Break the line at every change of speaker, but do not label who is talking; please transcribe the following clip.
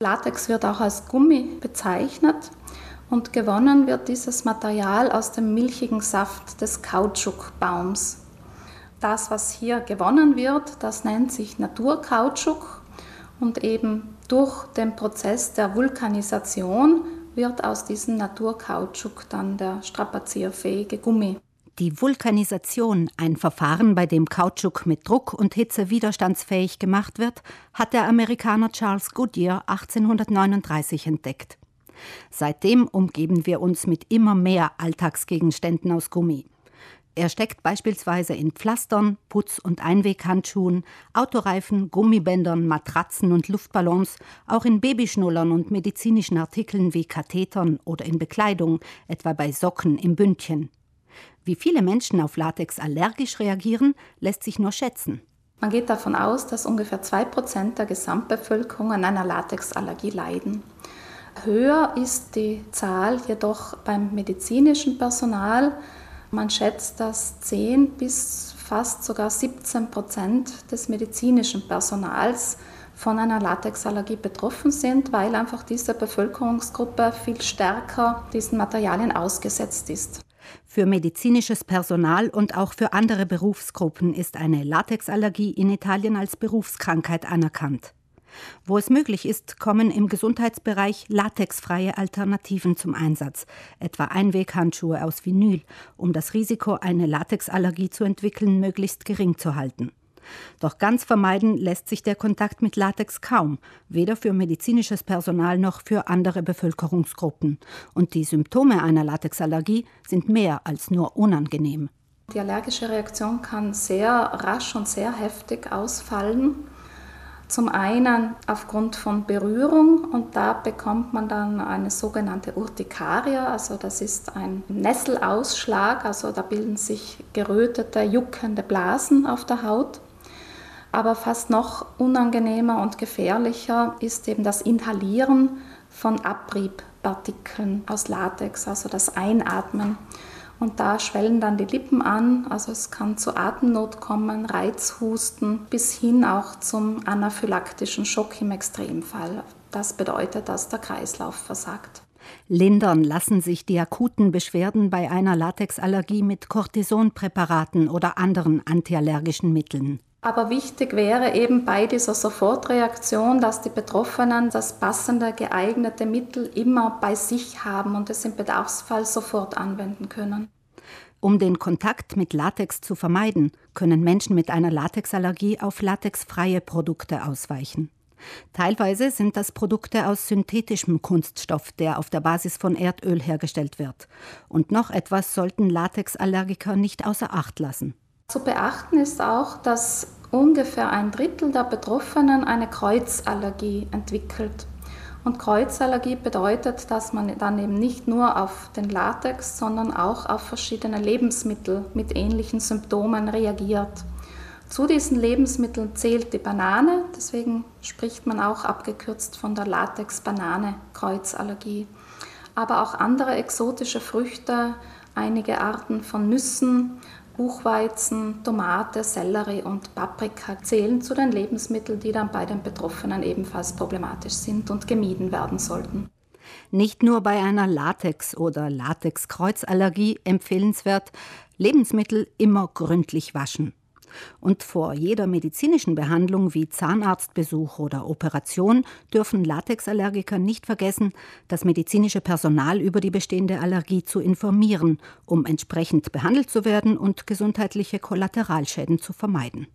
Latex wird auch als Gummi bezeichnet und gewonnen wird dieses Material aus dem milchigen Saft des Kautschukbaums. Das, was hier gewonnen wird, das nennt sich Naturkautschuk und eben durch den Prozess der Vulkanisation wird aus diesem Naturkautschuk dann der strapazierfähige Gummi.
Die Vulkanisation, ein Verfahren, bei dem Kautschuk mit Druck und Hitze widerstandsfähig gemacht wird, hat der Amerikaner Charles Goodyear 1839 entdeckt. Seitdem umgeben wir uns mit immer mehr Alltagsgegenständen aus Gummi. Er steckt beispielsweise in Pflastern, Putz- und Einweghandschuhen, Autoreifen, Gummibändern, Matratzen und Luftballons, auch in Babyschnullern und medizinischen Artikeln wie Kathetern oder in Bekleidung, etwa bei Socken im Bündchen. Wie viele Menschen auf Latex allergisch reagieren, lässt sich nur schätzen.
Man geht davon aus, dass ungefähr 2% der Gesamtbevölkerung an einer Latexallergie leiden. Höher ist die Zahl jedoch beim medizinischen Personal. Man schätzt, dass 10 bis fast sogar 17 Prozent des medizinischen Personals von einer Latexallergie betroffen sind, weil einfach diese Bevölkerungsgruppe viel stärker diesen Materialien ausgesetzt ist.
Für medizinisches Personal und auch für andere Berufsgruppen ist eine Latexallergie in Italien als Berufskrankheit anerkannt. Wo es möglich ist, kommen im Gesundheitsbereich latexfreie Alternativen zum Einsatz, etwa Einweghandschuhe aus Vinyl, um das Risiko, eine Latexallergie zu entwickeln, möglichst gering zu halten. Doch ganz vermeiden lässt sich der Kontakt mit Latex kaum, weder für medizinisches Personal noch für andere Bevölkerungsgruppen. Und die Symptome einer Latexallergie sind mehr als nur unangenehm.
Die allergische Reaktion kann sehr rasch und sehr heftig ausfallen. Zum einen aufgrund von Berührung und da bekommt man dann eine sogenannte Urtikaria, also das ist ein Nesselausschlag, also da bilden sich gerötete, juckende Blasen auf der Haut. Aber fast noch unangenehmer und gefährlicher ist eben das Inhalieren von Abriebpartikeln aus Latex, also das Einatmen. Und da schwellen dann die Lippen an, also es kann zu Atemnot kommen, Reizhusten bis hin auch zum anaphylaktischen Schock im Extremfall. Das bedeutet, dass der Kreislauf versagt.
Lindern lassen sich die akuten Beschwerden bei einer Latexallergie mit Cortisonpräparaten oder anderen antiallergischen Mitteln.
Aber wichtig wäre eben bei dieser Sofortreaktion, dass die Betroffenen das passende, geeignete Mittel immer bei sich haben und es im Bedarfsfall sofort anwenden können.
Um den Kontakt mit Latex zu vermeiden, können Menschen mit einer Latexallergie auf latexfreie Produkte ausweichen. Teilweise sind das Produkte aus synthetischem Kunststoff, der auf der Basis von Erdöl hergestellt wird. Und noch etwas sollten Latexallergiker nicht außer Acht lassen.
Zu beachten ist auch, dass ungefähr ein Drittel der Betroffenen eine Kreuzallergie entwickelt. Und Kreuzallergie bedeutet, dass man dann eben nicht nur auf den Latex, sondern auch auf verschiedene Lebensmittel mit ähnlichen Symptomen reagiert. Zu diesen Lebensmitteln zählt die Banane, deswegen spricht man auch abgekürzt von der Latex-Banane-Kreuzallergie. Aber auch andere exotische Früchte, einige Arten von Nüssen, Buchweizen, Tomate, Sellerie und Paprika zählen zu den Lebensmitteln, die dann bei den Betroffenen ebenfalls problematisch sind und gemieden werden sollten.
Nicht nur bei einer Latex- oder Latex-Kreuzallergie empfehlenswert, Lebensmittel immer gründlich waschen. Und vor jeder medizinischen Behandlung wie Zahnarztbesuch oder Operation dürfen Latexallergiker nicht vergessen, das medizinische Personal über die bestehende Allergie zu informieren, um entsprechend behandelt zu werden und gesundheitliche Kollateralschäden zu vermeiden.